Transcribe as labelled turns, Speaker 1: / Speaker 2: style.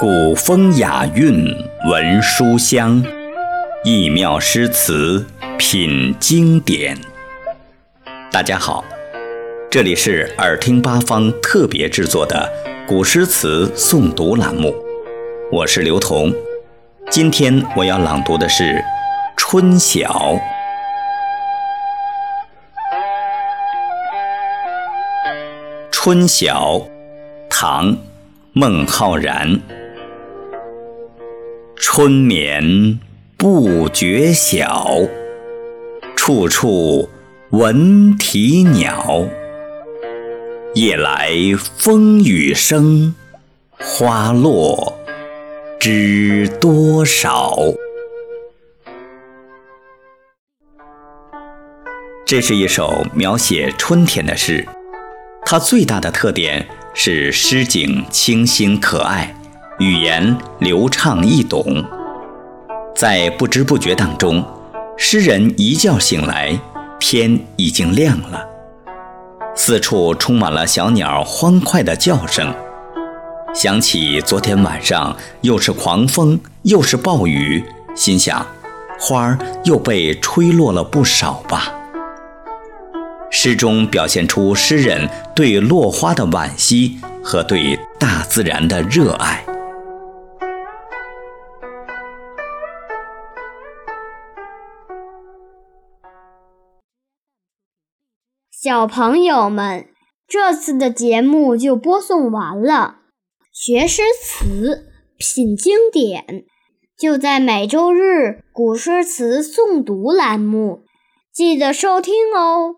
Speaker 1: 古风雅韵闻书香，异妙诗词品经典。大家好，这里是耳听八方特别制作的古诗词诵读栏目，我是刘彤。今天我要朗读的是《春晓》。《春晓》，唐，孟浩然。春眠不觉晓，处处闻啼鸟。夜来风雨声，花落知多少。这是一首描写春天的诗，它最大的特点是诗景清新可爱。语言流畅易懂，在不知不觉当中，诗人一觉醒来，天已经亮了，四处充满了小鸟欢快的叫声。想起昨天晚上又是狂风又是暴雨，心想，花儿又被吹落了不少吧。诗中表现出诗人对落花的惋惜和对大自然的热爱。
Speaker 2: 小朋友们，这次的节目就播送完了。学诗词，品经典，就在每周日古诗词诵读栏目，记得收听哦。